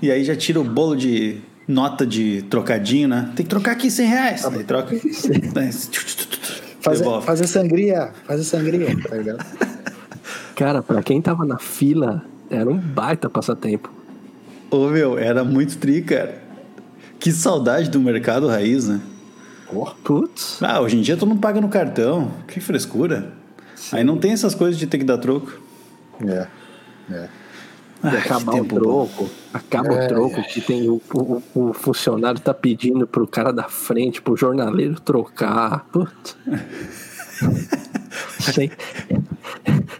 C: E aí já tira o bolo de nota de trocadinho, né? Tem que trocar aqui 100 reais. Aí troca.
A: Faz,
C: Devolve.
A: faz a sangria, faz a sangria, tá ligado?
B: Cara, pra quem tava na fila, era um baita passatempo.
C: Ô meu, era muito tri, cara. Que saudade do mercado raiz, né?
B: Putz,
C: Ah, hoje em dia todo mundo paga no cartão. Que frescura. Aí não tem essas coisas de ter que dar troco.
A: É. É.
C: Ah,
B: e
C: que
B: acabar o
C: tempo bom.
B: troco, acaba
A: É.
B: o troco que tem o, o, o funcionário tá pedindo pro cara da frente, pro jornaleiro trocar. Putz. Sei.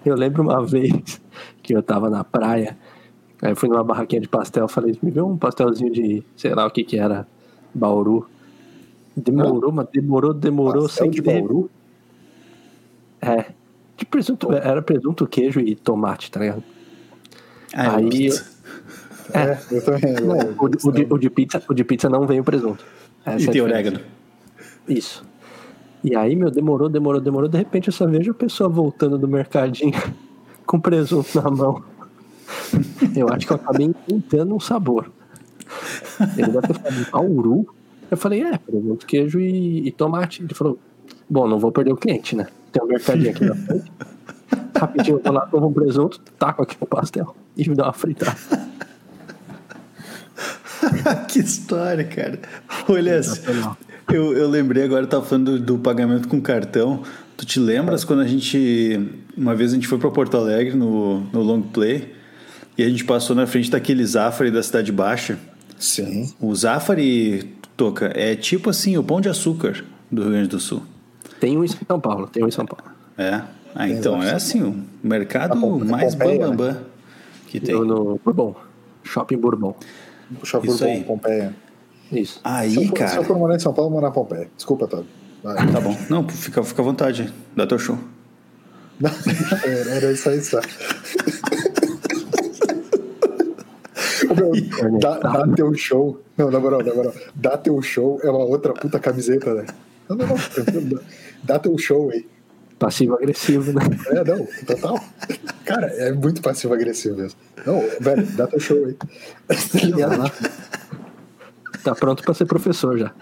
B: Eu lembro uma vez que eu tava na praia, aí eu fui numa barraquinha de pastel, falei, me vê um pastelzinho de, sei lá o que que era, Bauru. Demorou, mas demorou, demorou
A: Pastel
B: sem
A: de Bauru?
B: É. De presunto, era presunto, queijo e tomate, tá ligado?
C: Ah,
B: Aí-
C: pizza.
A: É, eu também.
B: Não, o, de- o de, o de pizza, o de pizza não vem o presunto. Essa é
C: E
B: a
C: tem orégano.
B: Isso. E aí, meu, demorou, demorou, demorou. De repente eu só vejo a pessoa voltando do mercadinho com presunto na mão. Eu acho que eu acabei inventando um sabor. Ele deve ter falado Auru. Eu falei, é, presunto, queijo e, e tomate. Ele falou, bom, não vou perder o cliente, né? Tem um mercadinho aqui na frente. Rapidinho, eu vou lá, como um presunto, taco aqui o pastel e me dá uma fritada.
C: que história, cara. Olha, eu, eu lembrei agora, tava falando do, do pagamento com cartão. Tu te lembras quando a gente. Uma vez a gente foi pra Porto Alegre no, no Long Play e a gente passou na frente daquele Zafari da Cidade Baixa.
A: Sim.
C: O Zafari, Toca, é tipo assim o pão de açúcar do Rio Grande do Sul.
B: Tem um em São Paulo, tem um em São Paulo.
C: É. Ah, então é assim, o mercado
A: a
C: mais
A: Pompeia,
C: bambam
A: né?
C: bam que tem.
B: No, no Bourbon. Shopping Bourbon.
A: Puxa
C: Isso
A: por
C: aí.
A: Pompeia.
B: Isso.
A: Se
C: Aí,
A: eu, for, se eu
C: cara.
A: for morar em São Paulo, eu vou morar em Pompeia. Desculpa, Todd. Vai.
C: Tá bom. Não, fica, fica à vontade. Dá teu show.
A: Era isso aí, só. Meu, dá, dá teu show. Não, na moral, na moral. Dá teu show é uma outra puta camiseta, né? Não, não, não. dá- teu show aí.
B: Passivo-agressivo, né?
A: É, não, total. Cara, é muito passivo-agressivo mesmo. Não, velho, dá teu show aí. Tá ligado?
B: Tá pronto pra ser professor já.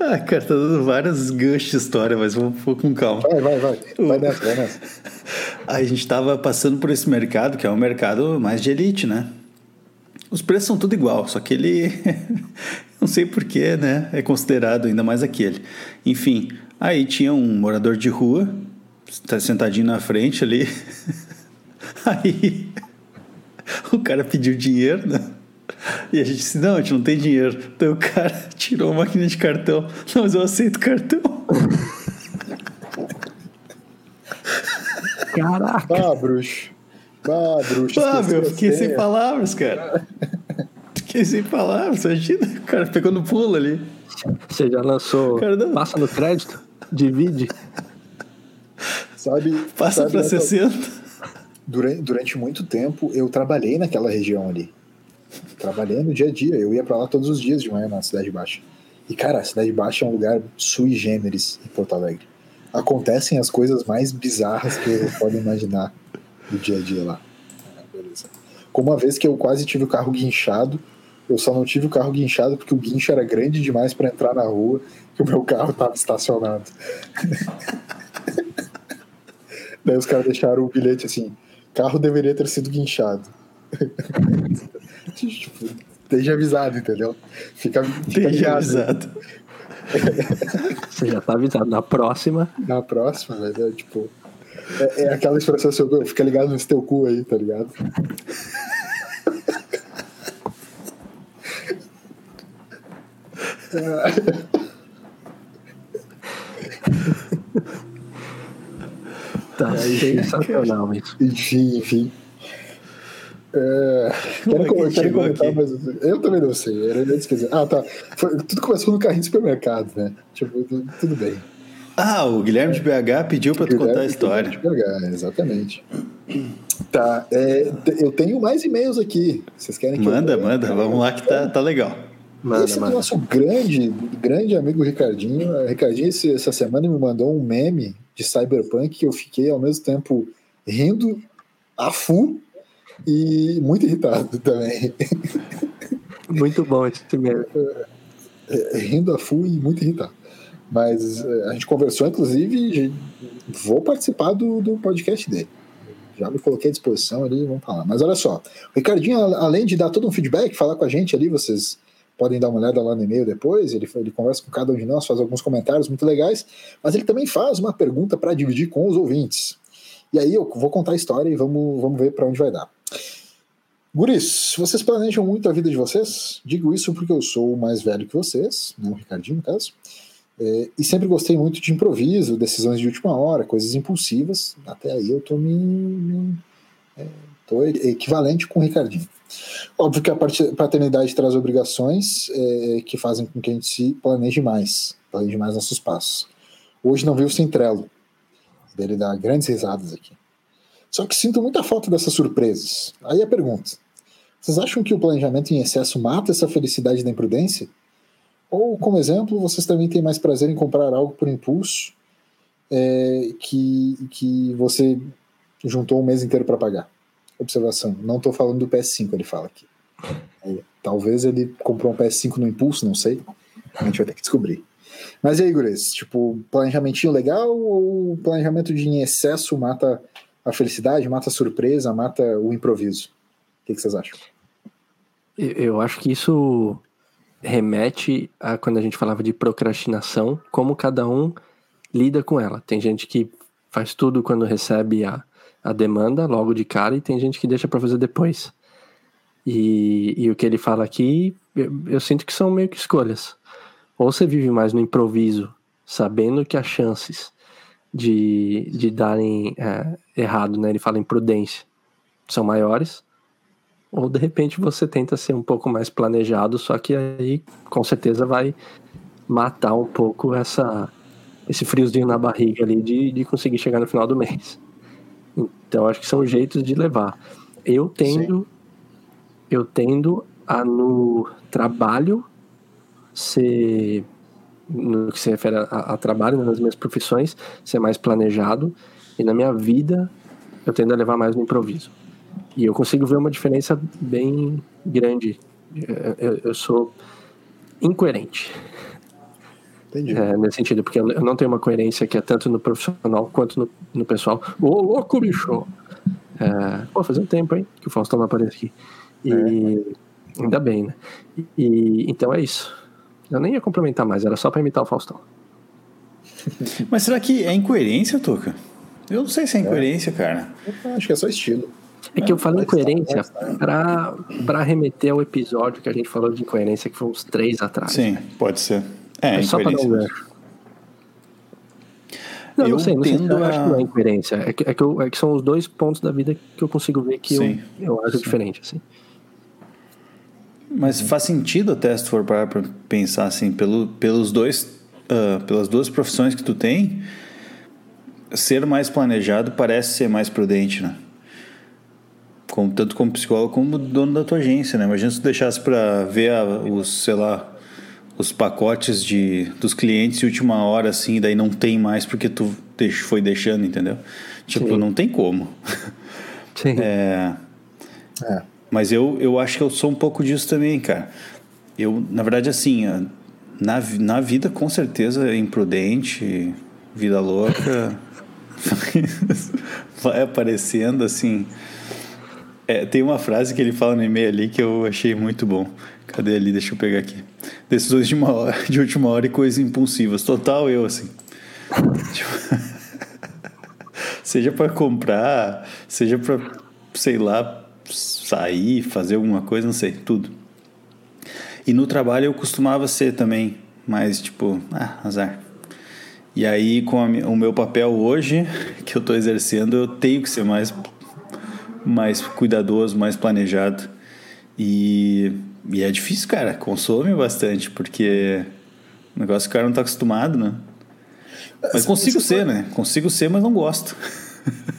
C: Ah, cara, tá dando várias ganchos de história, mas vou, vou com calma.
A: Vai, vai, vai. Vai nessa, vai nessa.
C: A gente tava passando por esse mercado, que é um mercado mais de elite, né? Os preços são tudo igual, só que ele. não sei porquê, né? É considerado ainda mais aquele. Enfim, aí tinha um morador de rua, tá sentadinho na frente ali. Aí o cara pediu dinheiro, né? E a gente disse: Não, a gente não tem dinheiro. Então o cara tirou a máquina de cartão. Não, mas eu aceito cartão.
B: Caraca!
A: Ah, bruxo. Ah, bruxo.
C: Ah, meu, fiquei sem palavras, cara. Fiquei sem palavras, imagina. O cara pegou no pulo ali.
B: Você já lançou.
C: Cara, não.
B: Passa no crédito? Divide?
A: Sabe,
C: Passa
A: sabe
C: pra
A: essa-
C: 60.
A: Durante, durante muito tempo eu trabalhei naquela região ali. Trabalhei no dia a dia. Eu ia pra lá todos os dias de manhã na Cidade Baixa. E, cara, a Cidade Baixa é um lugar sui generis em Porto Alegre. Acontecem as coisas mais bizarras que eu pode imaginar no dia a dia lá. Ah, beleza. Como uma vez que eu quase tive o carro guinchado, eu só não tive o carro guinchado porque o guincho era grande demais para entrar na rua e o meu carro estava estacionado. Daí os caras deixaram o bilhete assim: carro deveria ter sido guinchado. tipo, esteja avisado, entendeu? Fica, fica
C: avisado.
B: Você já tá avisado. Na próxima,
A: Na próxima, velho, é, tipo. É, é aquela expressão assim, "Meu, fica ligado nesse teu cu aí, tá ligado?
B: tá sensacional isso.
A: Enfim, enfim. É, quero,
C: é
A: com- quero comentar,
C: aqui?
A: mas eu também não sei. Era. Ah, tá. Foi- tudo começou no carrinho de supermercado, né? Tipo, tu- tudo bem.
C: Ah, o Guilherme de BH pediu pra tu contar a história.
A: Pegar, exatamente. Tá, é, eu tenho mais e-mails aqui. Vocês querem que
C: Manda,
A: eu...
C: manda, vamos lá que tá, tá legal.
B: Manda,
A: Esse é
B: manda.
A: nosso grande, grande amigo Ricardinho. Ricardinho, esse- essa semana, me mandou um meme de Cyberpunk que eu fiquei ao mesmo tempo rindo a full e muito irritado também.
B: Muito bom esse meme.
A: rindo a full e muito irritado. Mas eh, a gente conversou, inclusive, vou participar do, do podcast dele. Já me coloquei à disposição ali, vamos falar. Mas olha só, o Ricardinho, além de dar todo um feedback, falar com a gente ali, vocês podem dar uma olhada lá no e-mail depois, ele, ele conversa com cada um de nós, faz alguns comentários muito legais, mas ele também faz uma pergunta para dividir com os ouvintes. E aí eu vou contar a história e vamos, vamos ver para onde vai dar. Guris, vocês planejam muito a vida de vocês? Digo isso porque eu sou mais velho que vocês, né, o Ricardinho, no caso. É, e sempre gostei muito de improviso, decisões de última hora, coisas impulsivas. Até aí eu tô me. me é, tô equivalente com o Ricardinho. Óbvio que a paternidade traz obrigações é, que fazem com que a gente se planeje mais, planeje mais nossos passos. Hoje não viu sem Trello. Ele dá grandes risadas aqui. Só que sinto muita falta dessas surpresas. Aí a pergunta: vocês acham que o planejamento em excesso mata essa felicidade da imprudência? Ou, como exemplo, vocês também têm mais prazer em comprar algo por impulso é, que, que você juntou um mês inteiro para pagar? Observação: não estou falando do PS5, ele fala aqui. É, talvez ele comprou um PS5 no impulso, não sei. A gente vai ter que descobrir. Mas e aí, Gures? Tipo, planejamentinho legal ou planejamento de em excesso mata a felicidade, mata a surpresa, mata o improviso? O que, que vocês acham?
B: Eu acho que isso remete a quando a gente falava de procrastinação, como cada um lida com ela. Tem gente que faz tudo quando recebe a, a demanda logo de cara e tem gente que deixa para fazer depois. E, e, o que ele fala aqui, eu, eu, sinto que são meio que escolhas. Ou você vive mais no improviso, sabendo que as chances de, de darem é, errado, né? Ele fala imprudência, são maiores. Ou de repente você tenta ser um pouco mais planejado, só que aí com certeza vai matar um pouco essa, esse friozinho na barriga ali de, de conseguir chegar no final do mês. Então acho que são jeitos de levar. Eu tendo, Sim. eu tendo a no trabalho ser no que se refere a, a trabalho, nas minhas profissões, ser mais planejado e na minha vida eu tendo a levar mais no improviso. E eu consigo ver uma diferença bem grande. Eu, eu sou incoerente. Entendi. É, nesse sentido, porque eu não tenho uma coerência que é tanto no profissional quanto no, no pessoal. Ô, louco, bicho! É, pô, faz um tempo, hein, que o Faustão não aparece aqui. E é. ainda bem, né? E, então é isso. Eu nem ia complementar mais, era só para imitar o Faustão.
C: Mas será que é incoerência, Tuca? Eu não sei se é incoerência, é. cara.
A: Eu acho que é só estilo.
B: É que eu falei incoerência para remeter ao episódio que a gente falou de incoerência, que foi uns três atrás.
C: Sim, pode ser. É, é só para não ver.
B: Não, eu não sei, não sei se eu a... acho que não é incoerência. É que, é, que eu, é que são os dois pontos da vida que eu consigo ver que eu, eu acho Sim. diferente, assim.
C: Mas faz sentido até se tu for parar para pensar assim, pelo, pelos dois, uh, pelas duas profissões que tu tem, ser mais planejado parece ser mais prudente, né? Como, tanto como psicólogo como dono da tua agência, né? Imagina se tu deixasse para ver a, os, sei lá, os pacotes de, dos clientes de última hora, assim, daí não tem mais porque tu deix, foi deixando, entendeu? Tipo, Sim. não tem como.
B: Sim.
C: É, é. Mas eu, eu acho que eu sou um pouco disso também, cara. Eu, na verdade, assim, na, na vida, com certeza, é imprudente, vida louca, vai aparecendo, assim. É, tem uma frase que ele fala no e-mail ali que eu achei muito bom. Cadê ali? Deixa eu pegar aqui. Decisões de, hora, de última hora e coisas impulsivas. Total eu, assim. tipo, seja para comprar, seja para, sei lá, sair, fazer alguma coisa, não sei, tudo. E no trabalho eu costumava ser também, mais tipo, ah, azar. E aí, com a, o meu papel hoje, que eu estou exercendo, eu tenho que ser mais, mais cuidadoso, mais planejado. E, e é difícil, cara, consome bastante, porque o negócio que o cara não está acostumado, né? Mas consigo ser, né? Consigo ser, mas não gosto.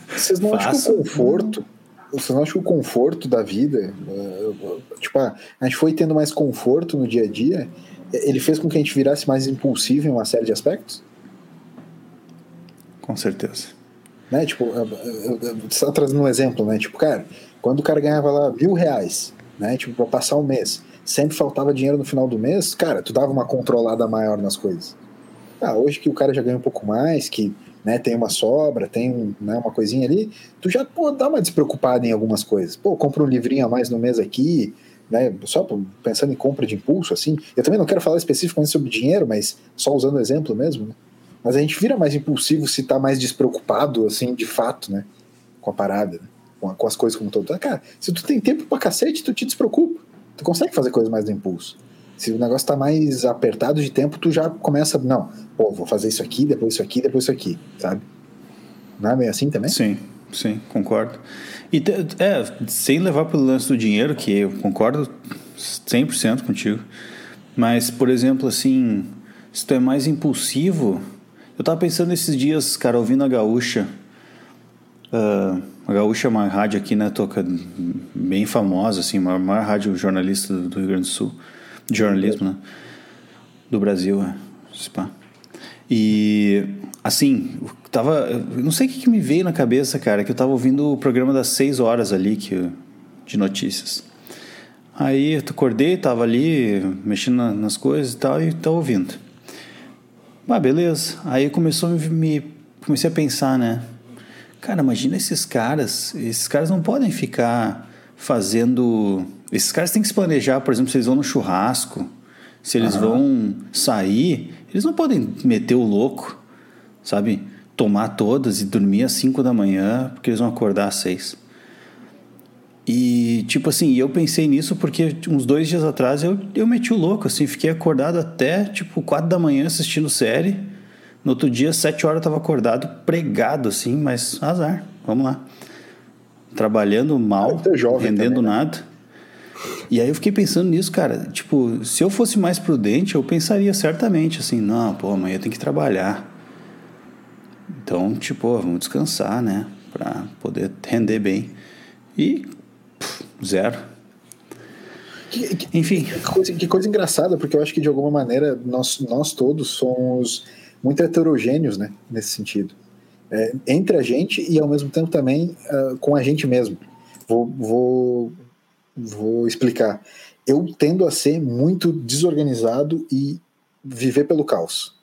A: Vocês não acham que o conforto você não acha que o conforto da vida, eh, tipo, a gente foi tendo mais conforto no dia a dia, ele fez com que a gente virasse mais impulsivo em uma série de aspectos?
C: Com certeza.
A: Né? Tipo, você está trazendo um exemplo, né? Tipo, cara, quando o cara ganhava lá mil reais, né? Tipo, para passar um mês, sempre faltava dinheiro no final do mês, cara, tu dava uma controlada maior nas coisas. Ah, hoje que o cara já ganha um pouco mais, que né, tem uma sobra, tem né, uma coisinha ali, tu já pô, dá uma despreocupada em algumas coisas. Pô, compra um livrinho a mais no mês aqui, né, só pensando em compra de impulso, assim. Eu também não quero falar especificamente sobre dinheiro, mas só usando exemplo mesmo, né? Mas a gente vira mais impulsivo se tá mais despreocupado, assim, de fato, né? Com a parada, né? com, com, as coisas como todo. Cara, se tu tem tempo pra cacete, tu te despreocupa. Tu consegue fazer coisas mais do impulso. Se o negócio tá mais apertado de tempo, tu já começa, não, pô, vou fazer isso aqui, depois isso aqui, depois isso aqui, sabe? Não é meio assim também?
C: Sim, sim, concordo. E é, sem levar pelo lance do dinheiro, que eu concordo 100% contigo, mas, por exemplo, assim, se tu é mais impulsivo, Eu tava pensando esses dias, cara, ouvindo a Gaúcha. Uh, a Gaúcha é uma rádio aqui, né? Toca bem famosa, assim, a maior, rádio jornalista do Rio Grande do Sul. Jornalismo, né? Do Brasil, é. E, assim, tava. Não sei o que, que, me veio na cabeça, cara, que eu tava ouvindo o programa das 6 horas ali que, de notícias. Aí eu acordei, tava ali mexendo nas coisas e tal, e tava ouvindo. Ah, beleza. Aí começou a me. Comecei a pensar, né? Cara, imagina esses caras. Esses caras não podem ficar fazendo. Esses caras têm que se planejar, por exemplo, se eles vão no churrasco, se eles uhum. vão sair, eles não podem meter o louco, sabe? Tomar todas e dormir às 5 da manhã, porque eles vão acordar às 6. E, tipo assim, eu pensei nisso porque uns dois dias atrás eu, eu meti o louco, assim, fiquei acordado até, tipo, 4 da manhã assistindo série. No outro dia, 7 horas, eu tava acordado, pregado, assim, mas azar, vamos lá. Trabalhando mal, rendendo também, né? nada. E aí eu fiquei pensando nisso, cara. Tipo, se eu fosse mais prudente, eu pensaria certamente assim: não, pô, amanhã eu tenho que trabalhar. Então, tipo, vamos descansar, né? Pra poder render bem. E zero.
A: Que, que, Enfim. Que coisa, que coisa engraçada, porque eu acho que de alguma maneira nós, nós todos somos muito heterogêneos, né? Nesse sentido. É, entre a gente e ao mesmo tempo também uh, com a gente mesmo. Vou, vou Vou explicar. Eu tendo a ser muito desorganizado e viver pelo caos.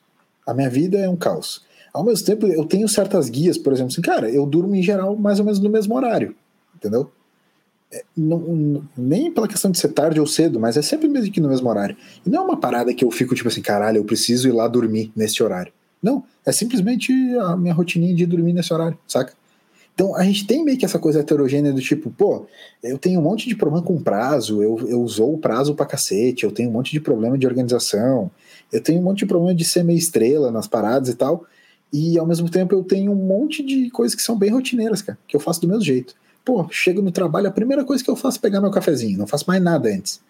A: A minha vida é um caos. Ao mesmo tempo, eu tenho certas guias, por exemplo, assim, cara, eu durmo em geral mais ou menos no mesmo horário, entendeu? É, não, nem pela questão de ser tarde ou cedo, mas é sempre mesmo que no mesmo horário. E não é uma parada que eu fico tipo assim, caralho, eu preciso ir lá dormir nesse horário. Não, é simplesmente a minha rotininha de dormir nesse horário, saca? Então a gente tem meio que essa coisa heterogênea do tipo, pô, eu tenho um monte de problema com prazo, eu, eu usou o prazo pra cacete, eu tenho um monte de problema de organização, eu tenho um monte de problema de ser meio estrela nas paradas e tal, e ao mesmo tempo eu tenho um monte de coisas que são bem rotineiras, cara, que eu faço do mesmo jeito. Pô, chego no trabalho, a primeira coisa que eu faço é pegar meu cafezinho, não faço mais nada antes.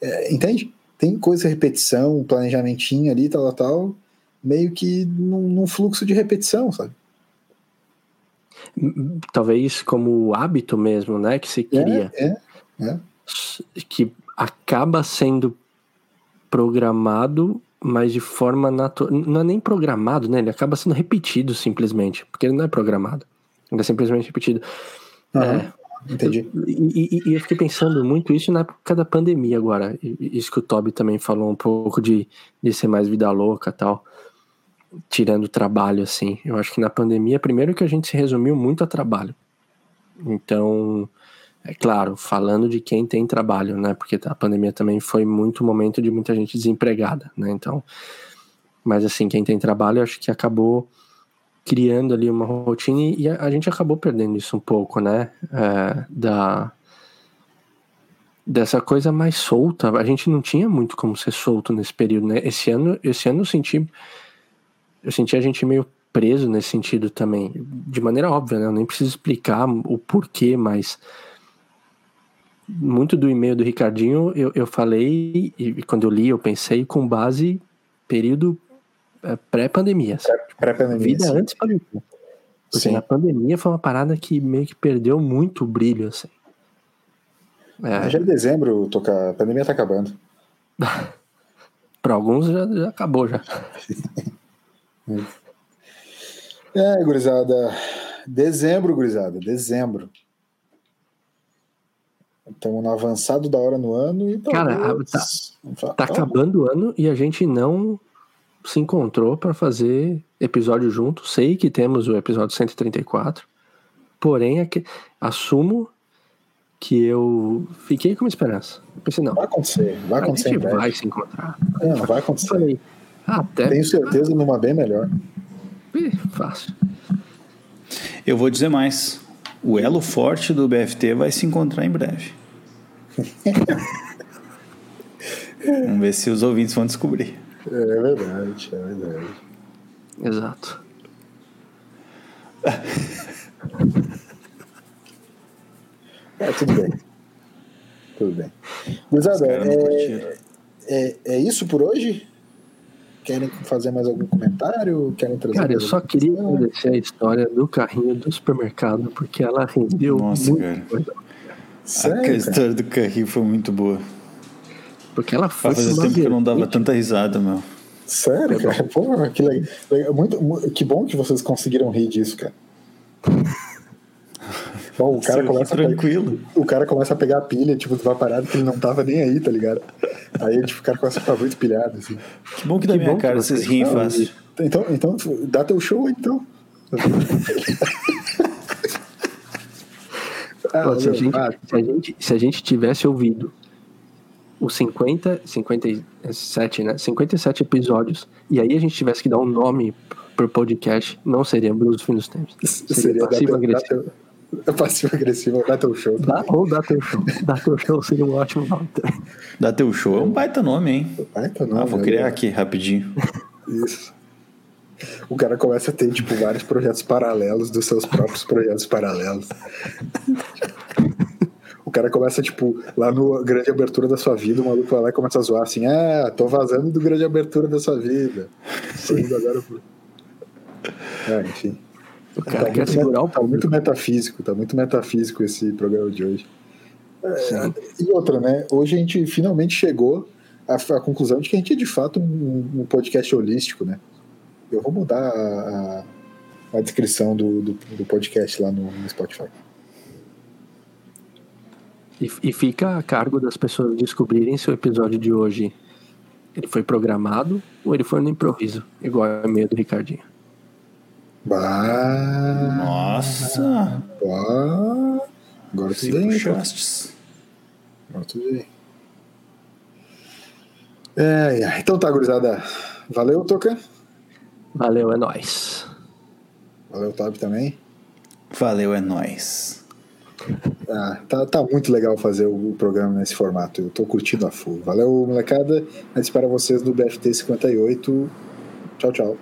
A: É, entende? Tem coisa, repetição, planejamentinho ali, tal, tal, tal, meio que num, num fluxo de repetição, sabe?
B: talvez como hábito mesmo, né, que se cria,
A: é, é, é.
B: que acaba sendo programado, mas de forma natural, não é nem programado, né, ele acaba sendo repetido simplesmente, porque ele não é programado, ele é simplesmente repetido.
A: Uhum. É, Entendi.
B: E, e, e, eu fiquei pensando muito isso na época da pandemia agora. Isso que o Toby também falou um pouco de, de ser mais vida louca tal tirando o trabalho, assim. Eu acho que na pandemia, primeiro que a gente se resumiu muito a trabalho. Então, é claro, falando de quem tem trabalho, né? Porque a pandemia também foi muito momento de muita gente desempregada, né? Então, mas assim, quem tem trabalho, acho que acabou criando ali uma rotina e a, gente acabou perdendo isso um pouco, né? É, da dessa coisa mais solta. A gente não tinha muito como ser solto nesse período, né? Esse ano, esse ano eu senti eu senti a gente meio preso nesse sentido também, de maneira óbvia, né? Eu nem preciso explicar o porquê, mas muito do e-mail do Ricardinho eu, eu falei, e quando eu li, eu pensei com base período pré-pandemia.
A: Pré-pandemia.
B: Vida sim. antes pandemia. Porque sim. na pandemia foi uma parada que meio que perdeu muito o brilho, assim.
A: É. Já é dezembro, toca... a pandemia tá acabando.
B: Para alguns já, já acabou já.
A: É, gurizada. Dezembro, gurizada. Dezembro. Estamos no avançado da hora no ano e
B: Cara, tá, tá acabando o ano e a gente não se encontrou para fazer episódio junto. Sei que temos o episódio 134, porém é assumo que eu fiquei com uma esperança. Eu pensei, não.
A: Vai acontecer, vai acontecer.
B: A gente vai se encontrar.
A: É, vai acontecer. Falei,
B: até.
A: Tenho certeza numa bem melhor.
B: fácil.
C: Eu vou dizer mais. O elo forte do BFT vai se encontrar em breve. Vamos ver se os ouvintes vão descobrir.
A: É verdade, é verdade.
B: Exato.
A: é, tudo bem. Tudo bem. Gurizada, é, é, é isso por hoje? querem fazer mais algum comentário? Querem trazer
B: Cara, eu só queria
A: questão?
B: agradecer a história do carrinho do supermercado, porque ela rendeu
C: Nossa,
B: muito
C: cara.
B: coisa.
C: a
A: Sério, cara?
C: história do carrinho foi muito boa.
B: Porque ela foi
C: Fazia tempo que eu não dava tanta risada, meu.
A: Sério, cara? Pô, que legal. legal. Muito, mu- que bom que vocês conseguiram rir disso, cara. Bom, o cara, começa a pegar,
C: tranquilo.
A: o cara começa a pegar a pilha, tipo, de uma parada que ele não tava nem aí, tá ligado? Aí tipo, o cara começa a ficar muito pilhado, assim.
C: Que bom que da
B: Que
C: minha
B: bom que
C: cara
B: vocês
C: riem fácil.
A: Então, então, dá teu show, então. ah,
B: Pô, se, a gente, se, a gente, se a gente tivesse ouvido os 50, 57, né? 57 episódios, e aí a gente tivesse que dar um nome pro podcast, não seria Bruce Fim dos Tempos. Seria,
A: seria
B: passivo agressivo.
A: passivo agressivo, dá teu show.
B: Dá, ou dá teu show. Dá teu show seria um ótimo nome.
C: Dá teu show é um baita nome, hein?
A: Vai, tá
C: Ah, vou
A: né?
C: criar aqui rapidinho.
A: Isso. O cara começa a ter, tipo, vários projetos paralelos dos seus próprios projetos paralelos. O cara começa, tipo, lá no grande abertura da sua vida, o maluco vai lá e começa a zoar assim, ah, tô vazando do grande abertura da sua vida. Indo agora. É, enfim.
B: O cara
A: tá
B: quer
A: muito,
B: segurar o
A: tá muito metafísico, tá muito metafísico esse programa de hoje.
B: Sim.
A: E outra, né? Hoje a gente finalmente chegou à, à conclusão de que a gente é de fato um, um podcast holístico, né? Eu vou mudar a, a- a descrição do, do, do podcast lá no, no Spotify.
B: E, e fica a cargo das pessoas descobrirem se o episódio de hoje ele foi programado ou ele foi no improviso, igual é o meio do Ricardinho.
A: Bah,
C: Nossa!
A: bah. Agora
C: Se
A: tu vem,
C: puxastes.
A: Agora tu vem. É, é. então tá, gurizada. Valeu, Toca.
B: Valeu, é nóis.
A: Valeu, Tab também.
C: Valeu, é nóis.
A: Ah, tá, tá muito legal fazer o, programa nesse formato. Eu tô curtindo a full. Valeu, molecada. A gente espera vocês no BFT 58. Tchau, tchau.